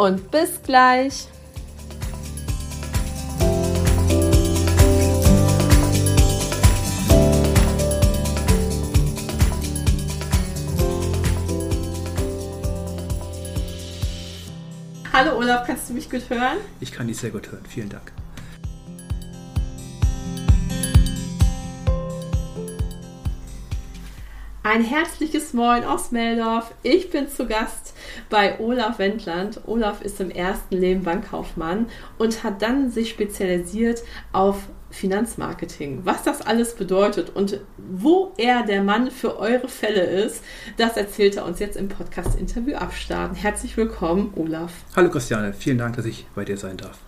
und bis gleich. Hallo Olaf, kannst du mich gut hören? Ich kann dich sehr gut hören. Vielen Dank. Ein herzliches Moin aus Meldorf. Ich bin zu Gast bei Olaf Wendland. Olaf ist im ersten Leben Bankkaufmann und hat dann sich spezialisiert auf Finanzmarketing. Was das alles bedeutet und wo er der Mann für eure Fälle ist, das erzählt er uns jetzt im Podcast-Interview abstarten. Herzlich willkommen, Olaf. Hallo Christiane, vielen Dank, dass ich bei dir sein darf.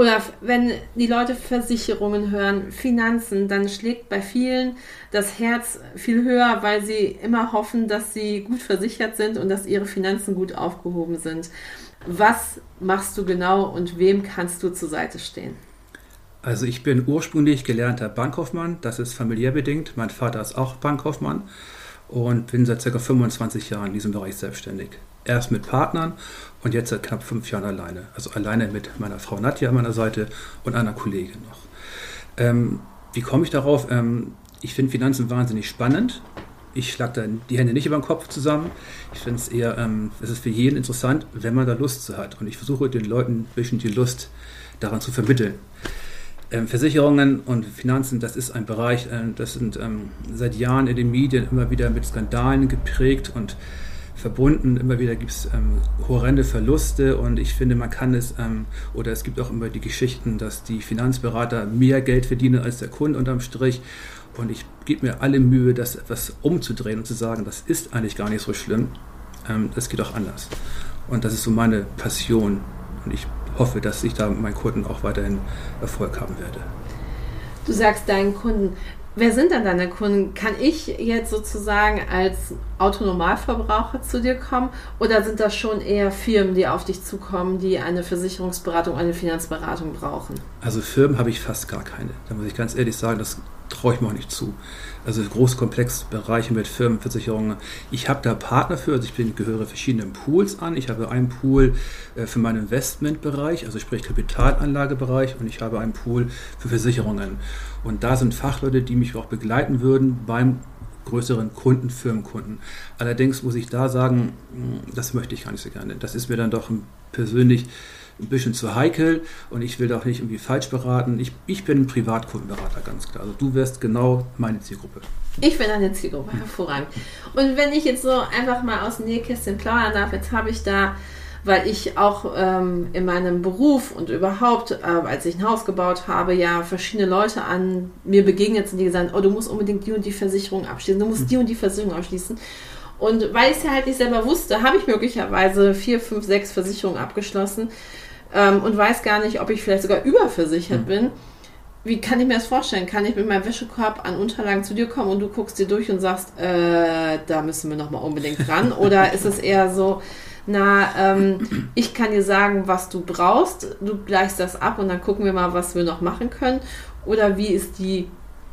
Olaf, wenn die Leute Versicherungen hören, Finanzen, dann schlägt bei vielen das Herz viel höher, weil sie immer hoffen, dass sie gut versichert sind und dass ihre Finanzen gut aufgehoben sind. Was machst du genau und wem kannst du zur Seite stehen? Also ich bin ursprünglich gelernter Bankkaufmann, das ist familiär bedingt. Mein Vater ist auch Bankkaufmann und bin seit ca. 25 Jahren in diesem Bereich selbstständig. Erst mit Partnern und jetzt seit knapp fünf Jahren alleine. Also alleine mit meiner Frau Nadja an meiner Seite und einer Kollegin noch. Ähm, wie komme ich darauf? Ähm, ich finde Finanzen wahnsinnig spannend. Ich schlage da die Hände nicht über den Kopf zusammen. Ich finde es eher, ähm, es ist für jeden interessant, wenn man da Lust zu hat. Und ich versuche den Leuten ein bisschen die Lust daran zu vermitteln. Ähm, Versicherungen und Finanzen, das ist ein Bereich, äh, das sind ähm, seit Jahren in den Medien immer wieder mit Skandalen geprägt und verbunden. Immer wieder gibt es ähm, horrende Verluste und ich finde, man kann es, ähm, oder es gibt auch immer die Geschichten, dass die Finanzberater mehr Geld verdienen als der Kunde unterm Strich. Und ich gebe mir alle Mühe, das etwas umzudrehen und zu sagen, das ist eigentlich gar nicht so schlimm. Ähm, das geht auch anders. Und das ist so meine Passion. Und ich hoffe, dass ich da mit meinen Kunden auch weiterhin Erfolg haben werde. Du sagst deinen Kunden, Wer sind denn deine Kunden? Kann ich jetzt sozusagen als Autonormalverbraucher zu dir kommen oder sind das schon eher Firmen, die auf dich zukommen, die eine Versicherungsberatung, eine Finanzberatung brauchen? Also Firmen habe ich fast gar keine. Da muss ich ganz ehrlich sagen, das traue ich mir auch nicht zu. Also Großkomplexbereiche mit Firmenversicherungen. Ich habe da Partner für, also ich bin, gehöre verschiedenen Pools an. Ich habe einen Pool äh, für meinen Investmentbereich, also sprich Kapitalanlagebereich und ich habe einen Pool für Versicherungen. Und da sind Fachleute, die mich auch begleiten würden beim größeren Kunden, Firmenkunden. Allerdings muss ich da sagen, hm, das möchte ich gar nicht so gerne. Das ist mir dann doch persönlich ein bisschen zu heikel und ich will doch nicht irgendwie falsch beraten. Ich, ich bin ein Privatkundenberater, ganz klar. Also du wärst genau meine Zielgruppe. Ich bin eine Zielgruppe, hervorragend. Und wenn ich jetzt so einfach mal aus dem Nähkästchen plaudern darf, jetzt habe ich da, weil ich auch ähm, in meinem Beruf und überhaupt, äh, als ich ein Haus gebaut habe, ja verschiedene Leute an mir begegnet sind, die gesagt haben, oh, du musst unbedingt die und die Versicherung abschließen, du musst die und die Versicherung abschließen. Und weil ich es ja halt nicht selber wusste, habe ich möglicherweise vier, fünf, sechs Versicherungen abgeschlossen ähm, und weiß gar nicht, ob ich vielleicht sogar überversichert mhm. bin. Wie kann ich mir das vorstellen? Kann ich mit meinem Wäschekorb an Unterlagen zu dir kommen und du guckst dir durch und sagst, äh, da müssen wir nochmal unbedingt dran? Oder ist es eher so, na, ähm, ich kann dir sagen, was du brauchst, du gleichst das ab und dann gucken wir mal, was wir noch machen können? Oder wie ist die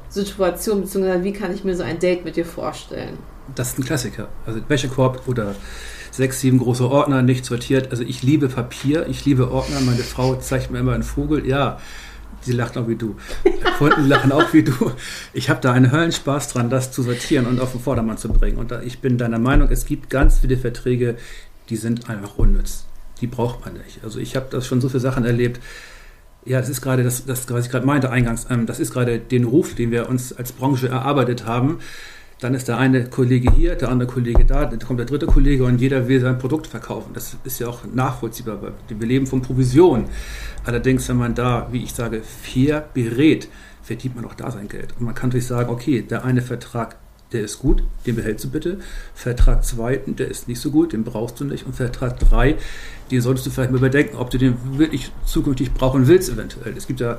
Situation, beziehungsweise wie kann ich mir so ein Date mit dir vorstellen? Das ist ein Klassiker. Also Wäschekorb oder sechs, sieben große Ordner, nicht sortiert. Also ich liebe Papier, ich liebe Ordner. Meine Frau zeigt mir immer einen Vogel. Ja, sie lacht auch wie du. Kunden lachen auch wie du. Ich habe da einen Höllenspaß dran, das zu sortieren und auf den Vordermann zu bringen. Und ich bin deiner Meinung, es gibt ganz viele Verträge, die sind einfach unnütz. Die braucht man nicht. Also ich habe das schon so viele Sachen erlebt. Ja, das ist gerade das, das was ich gerade meinte eingangs. Ähm, das ist gerade den Ruf, den wir uns als Branche erarbeitet haben dann ist der eine Kollege hier, der andere Kollege da, dann kommt der dritte Kollege und jeder will sein Produkt verkaufen. Das ist ja auch nachvollziehbar. Wir leben von Provision. Allerdings, wenn man da, wie ich sage, fair berät, verdient man auch da sein Geld. Und man kann natürlich sagen, okay, der eine Vertrag der ist gut, den behältst du bitte. Vertrag 2, der ist nicht so gut, den brauchst du nicht. Und Vertrag 3, den solltest du vielleicht mal überdenken, ob du den wirklich zukünftig brauchen willst, eventuell. Es gibt ja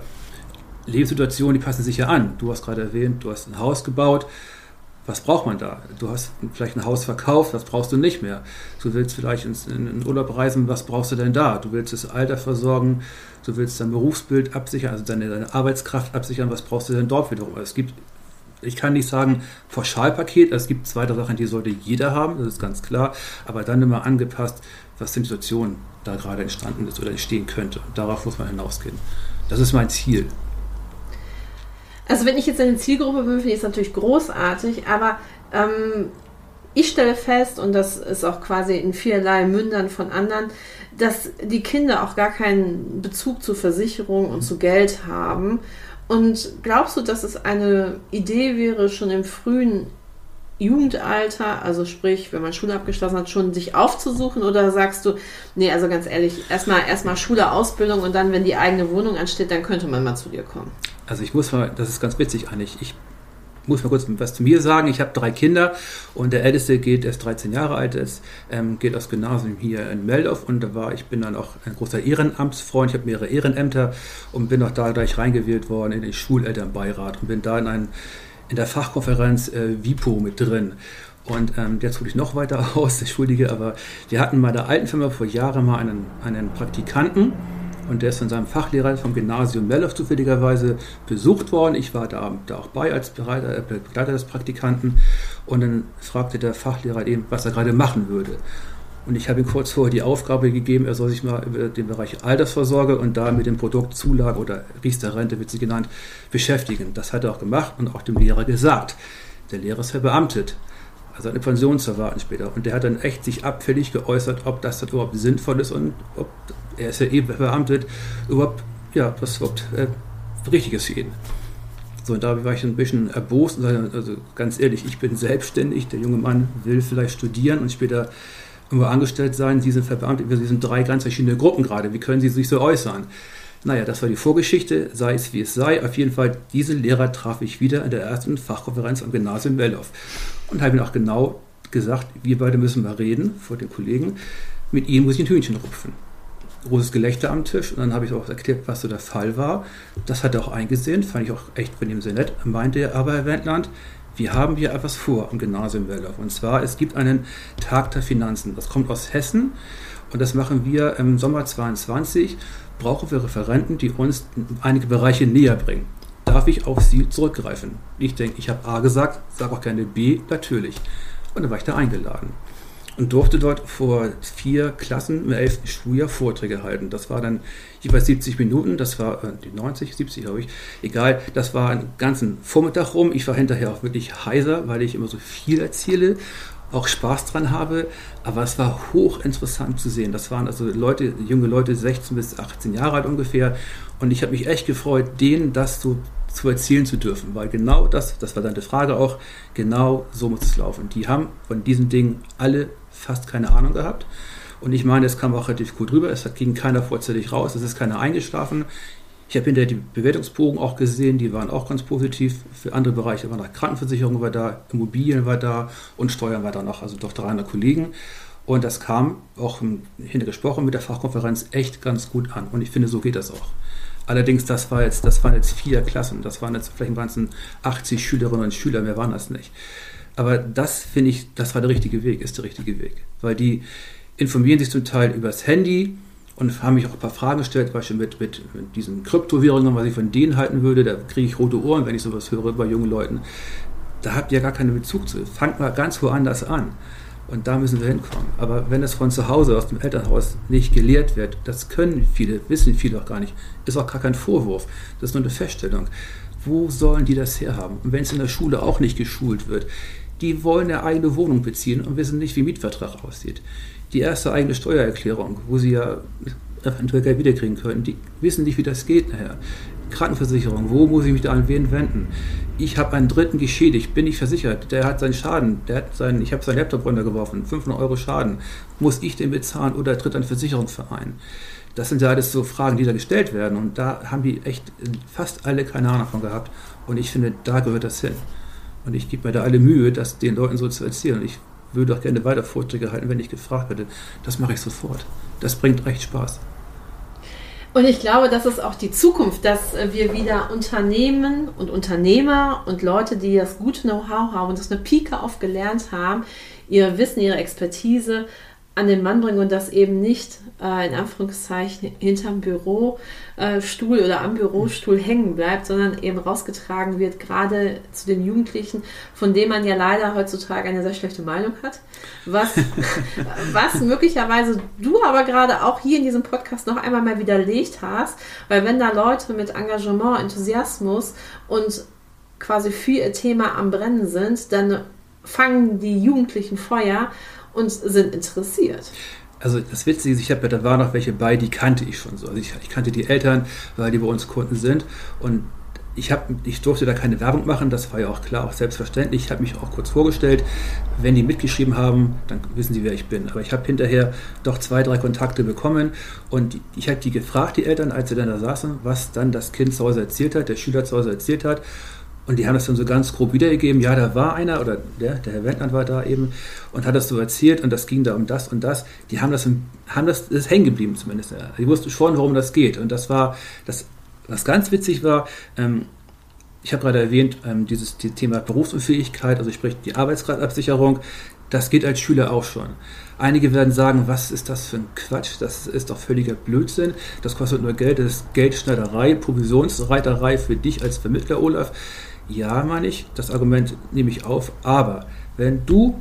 Lebenssituationen, die passen sich ja an. Du hast gerade erwähnt, du hast ein Haus gebaut. Was braucht man da? Du hast vielleicht ein Haus verkauft, was brauchst du nicht mehr? Du willst vielleicht in den Urlaub reisen, was brauchst du denn da? Du willst das Alter versorgen, du willst dein Berufsbild absichern, also deine, deine Arbeitskraft absichern, was brauchst du denn dort wiederum? Es gibt ich kann nicht sagen Pauschalpaket, es gibt zwei Sachen, die sollte jeder haben, das ist ganz klar, aber dann immer angepasst, was die Situation da gerade entstanden ist oder entstehen könnte. darauf muss man hinausgehen. Das ist mein Ziel. Also wenn ich jetzt eine Zielgruppe bin, finde ich es natürlich großartig, aber ähm, ich stelle fest, und das ist auch quasi in vielerlei Mündern von anderen, dass die Kinder auch gar keinen Bezug zur Versicherung und zu Geld haben und glaubst du, dass es eine Idee wäre, schon im frühen Jugendalter, also sprich, wenn man Schule abgeschlossen hat, schon sich aufzusuchen? Oder sagst du, nee, also ganz ehrlich, erstmal erstmal Schule, Ausbildung und dann, wenn die eigene Wohnung ansteht, dann könnte man mal zu dir kommen? Also ich muss mal, das ist ganz witzig eigentlich. Ich muss mal kurz was zu mir sagen. Ich habe drei Kinder und der älteste geht erst 13 Jahre alt, ist, ähm, geht aufs Gymnasium hier in Meldorf und da war ich bin dann auch ein großer Ehrenamtsfreund. Ich habe mehrere Ehrenämter und bin auch da gleich reingewählt worden in den Schulelternbeirat und bin da in, ein, in der Fachkonferenz äh, WIPO mit drin. Und ähm, jetzt hole ich noch weiter aus, entschuldige, aber wir hatten bei der alten Firma vor Jahren mal einen, einen Praktikanten und der ist von seinem Fachlehrer vom Gymnasium Mellow zufälligerweise besucht worden. Ich war da, da auch bei als äh, Begleiter des Praktikanten und dann fragte der Fachlehrer eben, was er gerade machen würde. Und ich habe ihm kurz vorher die Aufgabe gegeben, er soll sich mal über den Bereich Altersvorsorge und da mit dem Produkt Zulage oder Riester-Rente wird sie genannt, beschäftigen. Das hat er auch gemacht und auch dem Lehrer gesagt. Der Lehrer ist verbeamtet also eine Pension zu erwarten später. Und der hat dann echt sich abfällig geäußert, ob das überhaupt sinnvoll ist und ob er ist ja eben verbeamtet, überhaupt, ja, was überhaupt äh, richtig ist für ihn. So, und da war ich ein bisschen erbost und sagte, also ganz ehrlich, ich bin selbstständig, der junge Mann will vielleicht studieren und später irgendwo angestellt sein, Sie sind verbeamtet, Sie sind drei ganz verschiedene Gruppen gerade, wie können Sie sich so äußern? Naja, das war die Vorgeschichte, sei es wie es sei. Auf jeden Fall, diesen Lehrer traf ich wieder in der ersten Fachkonferenz am Gymnasium Wellow und habe ihm auch genau gesagt, wir beide müssen mal reden vor den Kollegen. Mit ihm muss ich ein Hühnchen rupfen großes Gelächter am Tisch und dann habe ich auch erklärt, was so der Fall war. Das hat er auch eingesehen, fand ich auch echt von ihm sehr nett. Meinte er aber, Herr Wendland, wir haben hier etwas vor am Gymnasium Waldorf. Und zwar, es gibt einen Tag der Finanzen. Das kommt aus Hessen und das machen wir im Sommer 22. Brauchen wir Referenten, die uns einige Bereiche näher bringen. Darf ich auf Sie zurückgreifen? Ich denke, ich habe A gesagt, sage auch gerne B, natürlich. Und dann war ich da eingeladen und durfte dort vor vier Klassen im 11. Schuljahr Vorträge halten. Das war dann jeweils 70 Minuten, das war äh, die 90, 70 glaube ich, egal, das war einen ganzen Vormittag rum. Ich war hinterher auch wirklich heiser, weil ich immer so viel erzähle, auch Spaß dran habe, aber es war hochinteressant zu sehen. Das waren also Leute, junge Leute, 16 bis 18 Jahre alt ungefähr und ich habe mich echt gefreut, denen das so zu erzählen zu dürfen, weil genau das, das war deine Frage auch, genau so muss es laufen. Die haben von diesen Dingen alle fast keine Ahnung gehabt. Und ich meine, es kam auch relativ gut rüber. Es ging keiner vorzeitig raus. Es ist keiner eingeschlafen. Ich habe hinterher die Bewertungsbogen auch gesehen, die waren auch ganz positiv. Für andere Bereiche war noch Krankenversicherung war da, Immobilien war da und Steuern war da noch, also doch 300 Kollegen. Und das kam auch hinter gesprochen mit der Fachkonferenz echt ganz gut an. Und ich finde, so geht das auch. Allerdings, das war jetzt, das waren jetzt vier Klassen, das waren jetzt vielleicht waren es 80 Schülerinnen und Schüler, mehr waren das nicht. Aber das finde ich, das war der richtige Weg, ist der richtige Weg. Weil die informieren sich zum Teil übers Handy und haben mich auch ein paar Fragen gestellt, zum Beispiel mit, mit, mit diesen Kryptowährungen, was ich von denen halten würde. Da kriege ich rote Ohren, wenn ich sowas höre bei jungen Leuten. Da habt ihr gar keinen Bezug zu. Fangt mal ganz woanders an. Und da müssen wir hinkommen. Aber wenn es von zu Hause, aus dem Elternhaus nicht gelehrt wird, das können viele, wissen viele auch gar nicht, ist auch gar kein Vorwurf. Das ist nur eine Feststellung. Wo sollen die das herhaben? Und wenn es in der Schule auch nicht geschult wird, die wollen eine eigene Wohnung beziehen und wissen nicht, wie Mietvertrag aussieht. Die erste eigene Steuererklärung, wo sie ja eventuell Geld wiederkriegen können, die wissen nicht, wie das geht nachher. Krankenversicherung, wo muss ich mich da an wen wenden? Ich habe einen Dritten geschädigt, bin ich versichert, der hat seinen Schaden, der hat seinen, ich habe seinen Laptop runtergeworfen, 500 Euro Schaden, muss ich den bezahlen oder tritt ein Versicherungsverein? Das sind ja alles so Fragen, die da gestellt werden und da haben die echt fast alle keine Ahnung davon gehabt und ich finde, da gehört das hin. Und ich gebe mir da alle Mühe, das den Leuten so zu erzählen. Ich würde auch gerne weiter Vorträge halten, wenn ich gefragt werde. Das mache ich sofort. Das bringt recht Spaß. Und ich glaube, das ist auch die Zukunft, dass wir wieder Unternehmen und Unternehmer und Leute, die das gute Know-how haben und das eine Pike aufgelernt haben, ihr Wissen, ihre Expertise an den Mann bringen und das eben nicht äh, in Anführungszeichen hinterm Bürostuhl äh, oder am Bürostuhl hängen bleibt, sondern eben rausgetragen wird, gerade zu den Jugendlichen, von denen man ja leider heutzutage eine sehr schlechte Meinung hat. Was, was möglicherweise du aber gerade auch hier in diesem Podcast noch einmal mal widerlegt hast, weil wenn da Leute mit Engagement, Enthusiasmus und quasi für ihr Thema am Brennen sind, dann fangen die Jugendlichen Feuer und sind interessiert. Also das Witzige ist, ich habe ja, da waren noch welche bei, die kannte ich schon so. Also ich, ich kannte die Eltern, weil die bei uns Kunden sind und ich, hab, ich durfte da keine Werbung machen, das war ja auch klar, auch selbstverständlich. Ich habe mich auch kurz vorgestellt. Wenn die mitgeschrieben haben, dann wissen sie, wer ich bin. Aber ich habe hinterher doch zwei, drei Kontakte bekommen und ich habe die gefragt, die Eltern, als sie dann da saßen, was dann das Kind zu Hause erzählt hat, der Schüler zu Hause erzählt hat. Und die haben das dann so ganz grob wiedergegeben. Ja, da war einer, oder der, der Herr Wendland war da eben, und hat das so erzählt und das ging da um das und das. Die haben das, haben das, das ist hängen geblieben zumindest. Die wussten schon, worum das geht. Und das war, das, was ganz witzig war, ähm, ich habe gerade erwähnt, ähm, dieses die Thema Berufsunfähigkeit, also sprich die Arbeitsgradabsicherung, das geht als Schüler auch schon. Einige werden sagen, was ist das für ein Quatsch? Das ist doch völliger Blödsinn. Das kostet nur Geld, das ist Geldschneiderei, Provisionsreiterei für dich als Vermittler, Olaf. Ja, meine ich, das Argument nehme ich auf, aber wenn du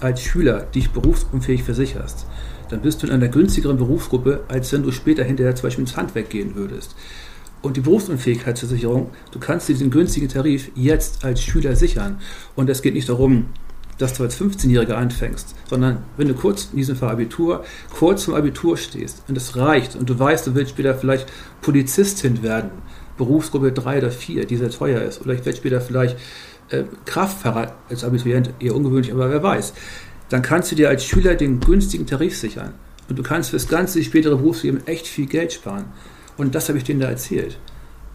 als Schüler dich berufsunfähig versicherst, dann bist du in einer günstigeren Berufsgruppe, als wenn du später hinterher zum Beispiel ins Handwerk gehen würdest. Und die Berufsunfähigkeitsversicherung, du kannst diesen günstigen Tarif jetzt als Schüler sichern. Und es geht nicht darum, dass du als 15-Jähriger anfängst, sondern wenn du kurz, in diesem Fall Abitur, kurz zum Abitur stehst und es reicht und du weißt, du willst später vielleicht Polizistin werden, Berufsgruppe 3 oder 4, die sehr teuer ist. Oder ich werde später vielleicht äh, Kraftfahrer als Abiturient, eher ungewöhnlich, aber wer weiß. Dann kannst du dir als Schüler den günstigen Tarif sichern. Und du kannst fürs ganze spätere Berufsleben echt viel Geld sparen. Und das habe ich denen da erzählt.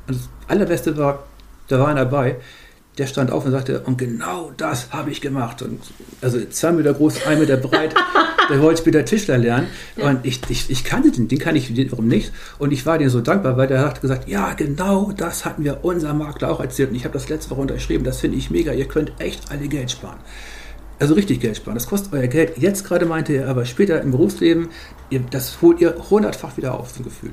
Und das Allerbeste war, da war einer dabei, der stand auf und sagte, und genau das habe ich gemacht. Und also zwei Meter groß, ein Meter breit, der wollte später Tischler lernen. Ja. Und ich, ich, ich kannte den, den kann ich warum nicht. Und ich war dir so dankbar, weil der hat gesagt, ja, genau das hatten wir unser Makler auch erzählt. Und ich habe das letzte Woche unterschrieben. Das finde ich mega. Ihr könnt echt alle Geld sparen. Also richtig Geld sparen. Das kostet euer Geld. Jetzt gerade meinte er, aber später im Berufsleben, ihr, das holt ihr hundertfach wieder auf, so ein Gefühl.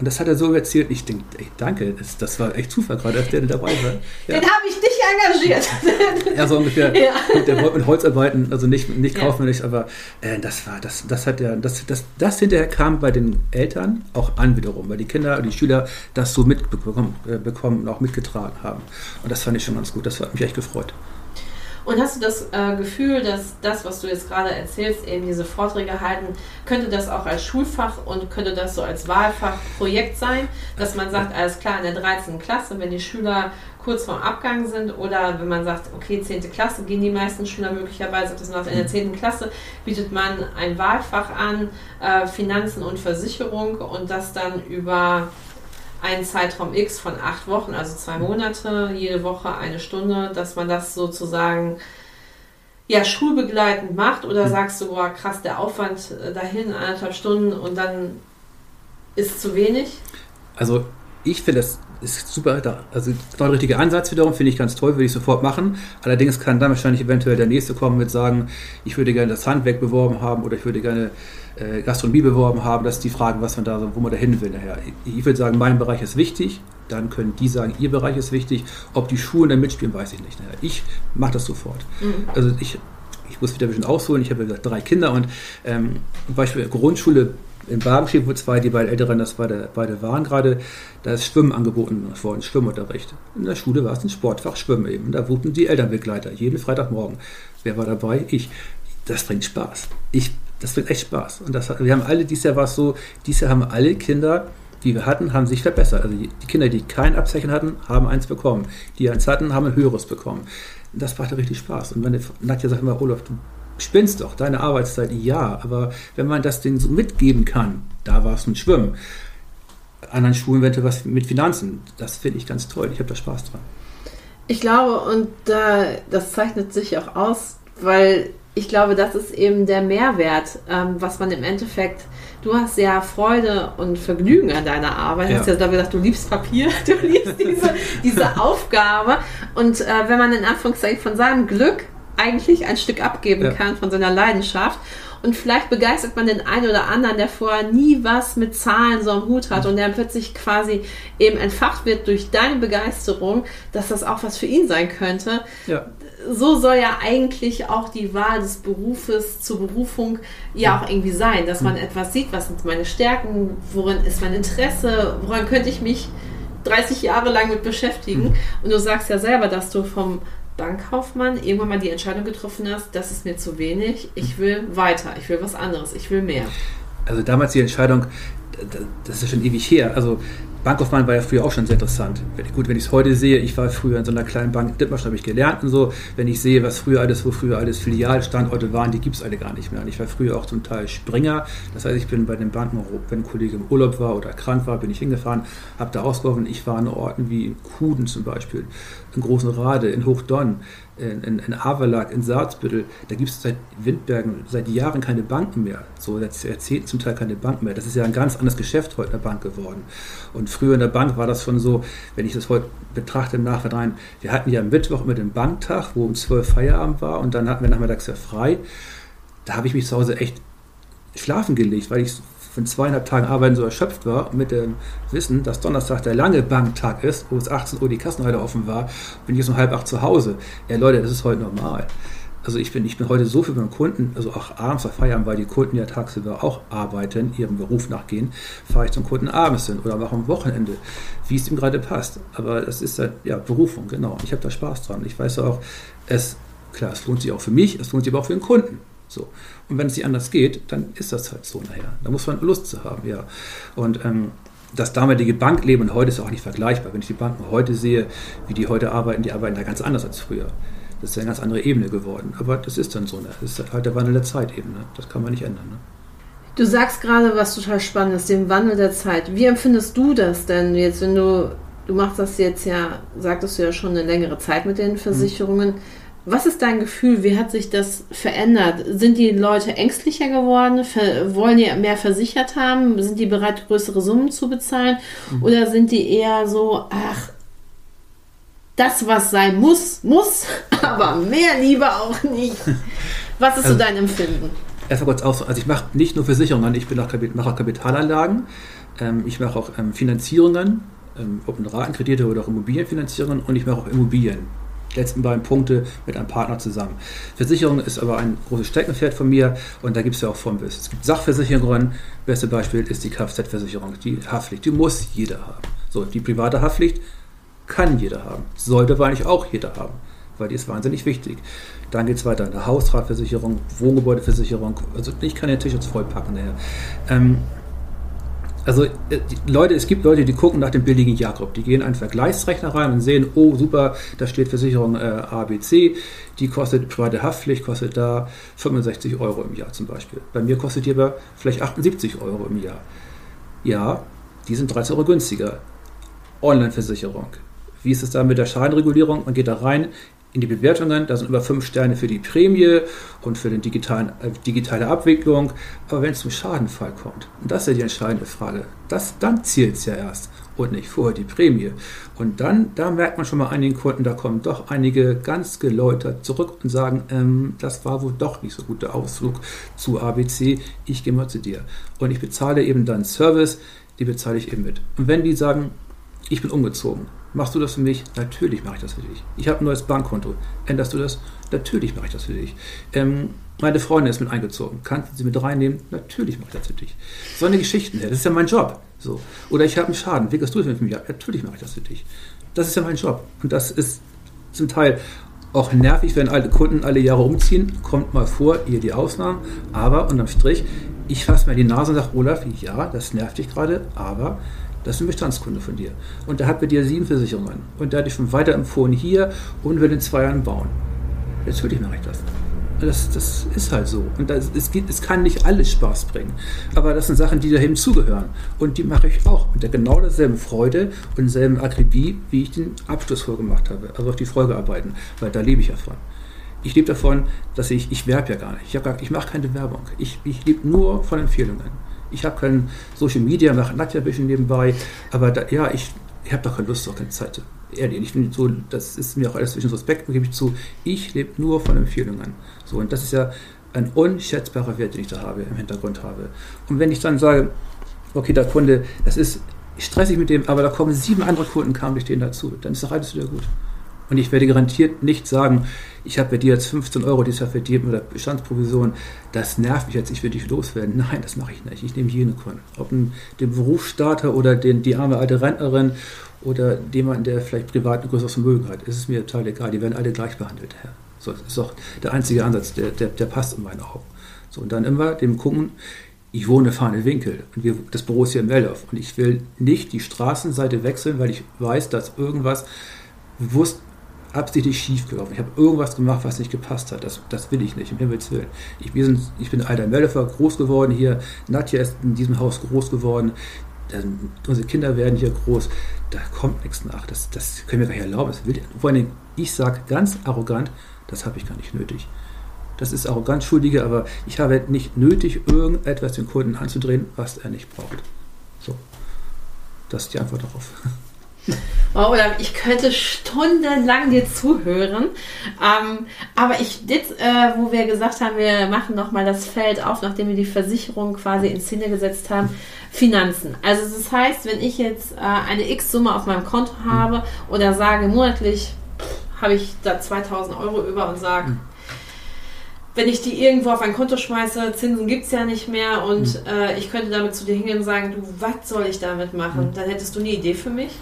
Und das hat er so erzählt. Ich denke, ey, danke, das, das, war echt Zufall gerade, dass der dabei war. Ja. Den habe ich nicht engagiert. ja, so ungefähr. Ja. Der wollte mit Holz arbeiten, also nicht, nicht kaufmännisch, ja. aber äh, das war, das, das hat ja, das, das, das hinterher kam bei den Eltern auch an wiederum, weil die Kinder und die Schüler das so mitbekommen äh, bekommen und auch mitgetragen haben. Und das fand ich schon ganz gut. Das hat mich echt gefreut. Und hast du das äh, Gefühl, dass das, was du jetzt gerade erzählst, eben diese Vorträge halten, könnte das auch als Schulfach und könnte das so als Wahlfachprojekt sein, dass man sagt, alles klar, in der 13. Klasse, wenn die Schüler kurz vorm Abgang sind oder wenn man sagt, okay, 10. Klasse gehen die meisten Schüler möglicherweise, das heißt, in der 10. Klasse bietet man ein Wahlfach an, äh, Finanzen und Versicherung und das dann über einen Zeitraum X von acht Wochen, also zwei Monate, jede Woche eine Stunde, dass man das sozusagen ja, schulbegleitend macht oder hm. sagst du, boah, krass, der Aufwand äh, dahin, eineinhalb Stunden und dann ist zu wenig? Also ich finde das ist super, also genau der richtige Ansatz wiederum, finde ich ganz toll, würde ich sofort machen. Allerdings kann dann wahrscheinlich eventuell der nächste kommen mit sagen, ich würde gerne das Handwerk beworben haben oder ich würde gerne äh, Gastronomie beworben haben, dass die fragen, was man da, wo man da hin will nachher. Ich würde sagen, mein Bereich ist wichtig, dann können die sagen, ihr Bereich ist wichtig. Ob die Schulen da mitspielen, weiß ich nicht. Nachher. Ich mache das sofort. Mhm. Also ich, ich muss wieder ein bisschen ausholen. Ich habe ja drei Kinder und ähm, zum Beispiel Grundschule in Babenstedt, wo zwei, die beiden Älteren das beide, beide waren gerade, da ist Schwimmen angeboten worden, Schwimmunterricht. In der Schule war es ein Sportfach, Schwimmen eben. Da wurden die Elternbegleiter, jeden Freitagmorgen. Wer war dabei? Ich. Das bringt Spaß. Ich das bringt echt Spaß. Und das, wir haben alle, dieses Jahr war es so, dieses Jahr haben alle Kinder, die wir hatten, haben sich verbessert. Also die, die Kinder, die kein Abzeichen hatten, haben eins bekommen. Die eins hatten, haben ein höheres bekommen. Das macht richtig Spaß. Und meine Nadja sagt immer, Olaf, du spinnst doch, deine Arbeitszeit, ja, aber wenn man das denen so mitgeben kann, da war es ein Schwimmen. Anderen Schulen wette was mit Finanzen, das finde ich ganz toll. Ich habe da Spaß dran. Ich glaube, und äh, das zeichnet sich auch aus, weil ich glaube, das ist eben der Mehrwert, ähm, was man im Endeffekt, du hast ja Freude und Vergnügen an deiner Arbeit. Du hast ja gesagt, du liebst Papier, du liebst diese, diese Aufgabe. Und äh, wenn man in Anführungszeichen von seinem Glück eigentlich ein Stück abgeben ja. kann, von seiner Leidenschaft und vielleicht begeistert man den einen oder anderen, der vorher nie was mit Zahlen so am Hut hat und der plötzlich quasi eben entfacht wird durch deine Begeisterung, dass das auch was für ihn sein könnte. Ja. So soll ja eigentlich auch die Wahl des Berufes zur Berufung ja auch irgendwie sein, dass man mhm. etwas sieht, was sind meine Stärken, worin ist mein Interesse, woran könnte ich mich 30 Jahre lang mit beschäftigen. Mhm. Und du sagst ja selber, dass du vom Bankkaufmann irgendwann mal die Entscheidung getroffen hast, das ist mir zu wenig, ich will weiter, ich will was anderes, ich will mehr? Also damals die Entscheidung, das ist schon ewig her. Also Bankkaufmann war ja früher auch schon sehr interessant. Gut, wenn ich es heute sehe, ich war früher in so einer kleinen Bank, Dithmarschen habe ich gelernt und so. Wenn ich sehe, was früher alles, wo früher alles Filialstandorte waren, die gibt es alle gar nicht mehr. Und ich war früher auch zum Teil Springer. Das heißt, ich bin bei den Banken, wenn ein Kollege im Urlaub war oder krank war, bin ich hingefahren, habe da ausgeholfen. Ich war an Orten wie in Kuden zum Beispiel, in Großen Rade, in Hochdonn in, in, in Averlag, in Salzbüttel, da gibt es seit Windbergen seit Jahren keine Banken mehr. So seit Jahrzehnten zum Teil keine Banken mehr. Das ist ja ein ganz anderes Geschäft heute in der Bank geworden. Und früher in der Bank war das schon so, wenn ich das heute betrachte im Nachhinein, wir hatten ja am Mittwoch immer den Banktag, wo um 12 Feierabend war und dann hatten wir nachmittags ja frei. Da habe ich mich zu Hause echt schlafen gelegt, weil ich von zweieinhalb Tagen Arbeiten so erschöpft war, mit dem Wissen, dass Donnerstag der lange Banktag ist, wo es 18 Uhr die Kassenhalle offen war, bin ich um halb acht zu Hause. Ja, Leute, das ist heute normal. Also ich bin, ich bin heute so viel beim Kunden, also auch abends bei Feierabend, weil die Kunden ja tagsüber auch arbeiten, ihrem Beruf nachgehen, fahre ich zum Kunden abends hin oder auch am Wochenende, wie es ihm gerade passt. Aber das ist halt, ja, Berufung, genau. Ich habe da Spaß dran. Ich weiß auch, es, klar, es lohnt sich auch für mich, es lohnt sich aber auch für den Kunden. So. Und wenn es nicht anders geht, dann ist das halt so nachher. Da muss man Lust zu haben, ja. Und ähm, das damalige Bankleben heute ist auch nicht vergleichbar. Wenn ich die Banken heute sehe, wie die heute arbeiten, die arbeiten da ganz anders als früher. Das ist eine ganz andere Ebene geworden. Aber das ist dann so. Ne? Das ist halt der Wandel der Zeit eben. Ne? Das kann man nicht ändern. Ne? Du sagst gerade was total Spannendes, den Wandel der Zeit. Wie empfindest du das denn jetzt, wenn du, du machst das jetzt ja, sagtest du ja schon eine längere Zeit mit den Versicherungen. Hm. Was ist dein Gefühl? Wie hat sich das verändert? Sind die Leute ängstlicher geworden? wollen die mehr versichert haben? Sind die bereit, größere Summen zu bezahlen? Mhm. Oder sind die eher so, ach, das, was sein muss, muss, aber mehr lieber auch nicht? Was ist also, so dein Empfinden? Erstmal kurz aus, also ich mache nicht nur Versicherungen, ich bin auch, mache auch Kapitalanlagen, ähm, ich mache auch ähm, Finanzierungen, ähm, ob Ratenkredite oder auch Immobilienfinanzierungen und ich mache auch Immobilien letzten beiden Punkte mit einem Partner zusammen. Versicherung ist aber ein großes Steckenpferd von mir und da gibt es ja auch von bis. Es gibt Sachversicherungen, beste Beispiel ist die Kfz-Versicherung, die Haftpflicht, die muss jeder haben. So, die private Haftpflicht kann jeder haben, sollte eigentlich auch jeder haben, weil die ist wahnsinnig wichtig. Dann geht es weiter in der Hausratversicherung, Wohngebäudeversicherung, also ich kann den Tisch jetzt vollpacken. Ähm, also äh, Leute, es gibt Leute, die gucken nach dem billigen Jakob. Die gehen einen Vergleichsrechner rein und sehen, oh super, da steht Versicherung äh, ABC, die kostet private Haftpflicht, kostet da 65 Euro im Jahr zum Beispiel. Bei mir kostet die aber vielleicht 78 Euro im Jahr. Ja, die sind 30 Euro günstiger. Online-Versicherung. Wie ist es da mit der Schadenregulierung? Man geht da rein in die Bewertungen, da sind über fünf Sterne für die Prämie und für die digitalen, äh, digitale Abwicklung. Aber wenn es zum Schadenfall kommt, und das ist ja die entscheidende Frage, das, dann zielt es ja erst und nicht vorher die Prämie. Und dann, da merkt man schon mal einigen Kunden, da kommen doch einige ganz geläutert zurück und sagen, ähm, das war wohl doch nicht so gut der Ausflug zu ABC, ich gehe mal zu dir. Und ich bezahle eben dann Service, die bezahle ich eben mit. Und wenn die sagen, ich bin umgezogen, Machst du das für mich? Natürlich mache ich das für dich. Ich habe ein neues Bankkonto. Änderst du das? Natürlich mache ich das für dich. Ähm, meine Freundin ist mit eingezogen. Kannst du sie mit reinnehmen? Natürlich mache ich das für dich. So eine Geschichten. Das ist ja mein Job. So. Oder ich habe einen Schaden. Wickelst du das mit mir? Natürlich mache ich das für dich. Das ist ja mein Job. Und das ist zum Teil auch nervig, wenn alle Kunden alle Jahre umziehen. Kommt mal vor, hier die Ausnahmen. Aber unterm Strich, ich fasse mir die Nase und sage, Olaf, ja, das nervt dich gerade, aber das ist ein Bestandskunde von dir. Und der hat bei dir sieben Versicherungen. Und der hat dich schon weiterempfohlen hier und will in zwei Jahren bauen. Natürlich mache ich das. Das, das ist halt so. Und das, es, geht, es kann nicht alles Spaß bringen. Aber das sind Sachen, die dahin zugehören. Und die mache ich auch mit der genau derselben Freude und derselben Akribie, wie ich den Abschluss vorgemacht habe. Also auch die Folgearbeiten, weil da lebe ich ja von. Ich lebe davon, dass ich, ich werbe ja gar nicht. Ich, gar, ich mache keine Werbung. Ich, ich lebe nur von Empfehlungen. Ich habe kein Social Media, mache Nadja ein bisschen nebenbei. Aber da, ja, ich, ich habe da keine Lust, auch keine Zeit ehrlich. Ich finde so, das ist mir auch alles zwischen Respekt, gebe ich zu. Ich lebe nur von Empfehlungen. So, und das ist ja ein unschätzbarer Wert, den ich da habe, im Hintergrund habe. Und wenn ich dann sage, okay, der Kunde, das ist stressig mit dem, aber da kommen sieben andere Kunden, kamen durch den dazu, dann ist doch alles wieder gut. Und ich werde garantiert nicht sagen, ich habe bei dir jetzt 15 Euro dieses Jahr verdient oder Bestandsprovision, das nervt mich jetzt, ich will dich loswerden. Nein, das mache ich nicht. Ich nehme jene Kunden. Ob den Berufsstarter oder den, die arme alte Rentnerin oder jemanden, der vielleicht privat ein größeres Vermögen hat. ist Es mir total egal. Die werden alle gleich behandelt. Ja. So, das ist auch der einzige Ansatz, der, der, der passt in meinen Augen. So, und dann immer dem gucken, ich wohne Fahne Winkel und wir, das Büro ist hier in Meldorf und ich will nicht die Straßenseite wechseln, weil ich weiß, dass irgendwas bewusst absichtlich schief gelaufen. Ich habe irgendwas gemacht, was nicht gepasst hat. Das, das will ich nicht, im Himmels Willen. Ich, sind, ich bin alter Möllefer, groß geworden hier. Nadja ist in diesem Haus groß geworden. Dann, unsere Kinder werden hier groß. Da kommt nichts nach. Das, das können wir gar nicht erlauben. Das will, vor allem, ich sage ganz arrogant, das habe ich gar nicht nötig. Das ist arrogant schuldige, aber ich habe nicht nötig, irgendetwas dem Kunden anzudrehen, was er nicht braucht. So. Das ist die Antwort darauf. Wow, oder ich könnte stundenlang dir zuhören. Ähm, aber ich, jetzt, äh, wo wir gesagt haben, wir machen nochmal das Feld auf, nachdem wir die Versicherung quasi in Szene gesetzt haben, Finanzen. Also das heißt, wenn ich jetzt äh, eine X-Summe auf meinem Konto habe oder sage, monatlich habe ich da 2000 Euro über und sage, mhm wenn ich die irgendwo auf ein Konto schmeiße, Zinsen gibt es ja nicht mehr und mhm. äh, ich könnte damit zu dir hingehen und sagen, du, was soll ich damit machen? Mhm. Dann hättest du eine Idee für mich?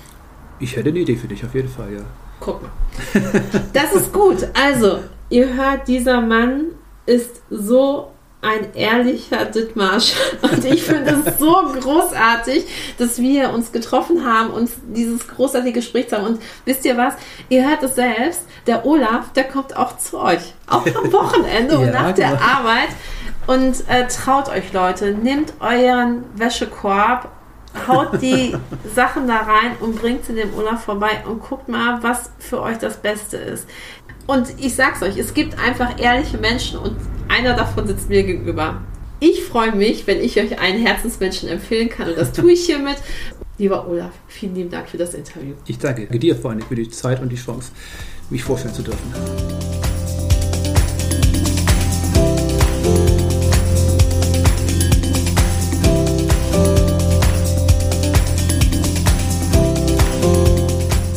Ich hätte eine Idee für dich, auf jeden Fall, ja. Guck mal. Das ist gut. Also, ihr hört, dieser Mann ist so ein ehrlicher Dittmarsch. Und ich finde es so großartig, dass wir uns getroffen haben und dieses großartige Gespräch haben. Und wisst ihr was? Ihr hört es selbst. Der Olaf, der kommt auch zu euch. Auch am Wochenende ja, und nach der genau. Arbeit. Und äh, traut euch, Leute. Nehmt euren Wäschekorb haut die Sachen da rein und bringt sie dem Olaf vorbei und guckt mal, was für euch das Beste ist. Und ich sag's euch, es gibt einfach ehrliche Menschen und einer davon sitzt mir gegenüber. Ich freue mich, wenn ich euch einen Herzensmenschen empfehlen kann und das tue ich hiermit. Lieber Olaf, vielen lieben Dank für das Interview. Ich danke dir allem für die Zeit und die Chance, mich vorstellen zu dürfen.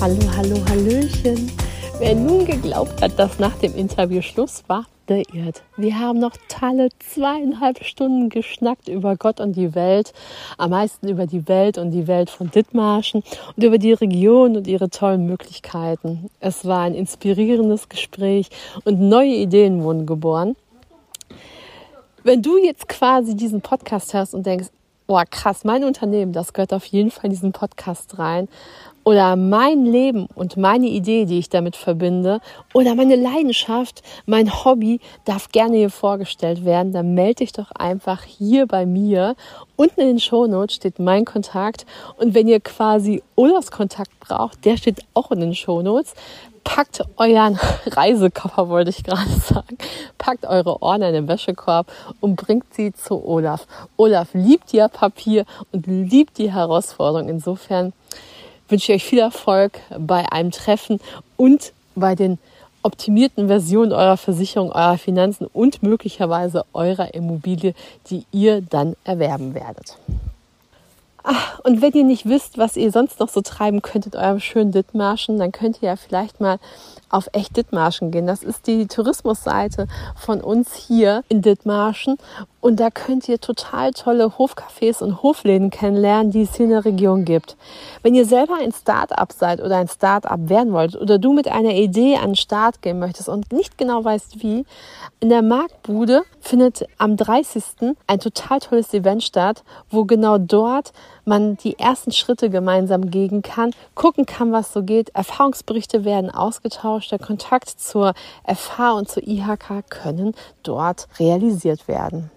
Hallo, hallo, hallöchen. Wer nun geglaubt hat, dass nach dem Interview Schluss war, der irrt. Wir haben noch tolle zweieinhalb Stunden geschnackt über Gott und die Welt, am meisten über die Welt und die Welt von Dithmarschen und über die Region und ihre tollen Möglichkeiten. Es war ein inspirierendes Gespräch und neue Ideen wurden geboren. Wenn du jetzt quasi diesen Podcast hörst und denkst, boah, krass, mein Unternehmen, das gehört auf jeden Fall in diesen Podcast rein oder mein Leben und meine Idee, die ich damit verbinde oder meine Leidenschaft, mein Hobby darf gerne hier vorgestellt werden, dann melde dich doch einfach hier bei mir. Unten in den Shownotes steht mein Kontakt und wenn ihr quasi Olafs Kontakt braucht, der steht auch in den Shownotes. Packt euren Reisekoffer, wollte ich gerade sagen. Packt eure Ordner in den Wäschekorb und bringt sie zu Olaf. Olaf liebt ja Papier und liebt die Herausforderung. Insofern wünsche ich euch viel Erfolg bei einem Treffen und bei den optimierten Versionen eurer Versicherung, eurer Finanzen und möglicherweise eurer Immobilie, die ihr dann erwerben werdet. Ach, und wenn ihr nicht wisst, was ihr sonst noch so treiben könnt in eurem schönen Dithmarschen, dann könnt ihr ja vielleicht mal auf Echt Dithmarschen gehen. Das ist die Tourismusseite von uns hier in Dithmarschen. Und da könnt ihr total tolle Hofcafés und Hofläden kennenlernen, die es hier in der Region gibt. Wenn ihr selber ein Start-up seid oder ein Start-up werden wollt oder du mit einer Idee an den Start gehen möchtest und nicht genau weißt wie, in der Marktbude findet am 30. ein total tolles Event statt, wo genau dort man die ersten Schritte gemeinsam gehen kann, gucken kann, was so geht. Erfahrungsberichte werden ausgetauscht, der Kontakt zur FH und zur IHK können dort realisiert werden.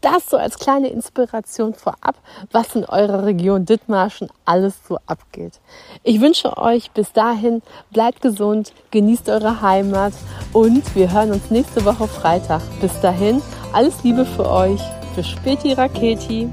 Das so als kleine Inspiration vorab, was in eurer Region Dithmarschen alles so abgeht. Ich wünsche euch bis dahin, bleibt gesund, genießt eure Heimat und wir hören uns nächste Woche Freitag. Bis dahin, alles Liebe für euch. Für Späti Raketi.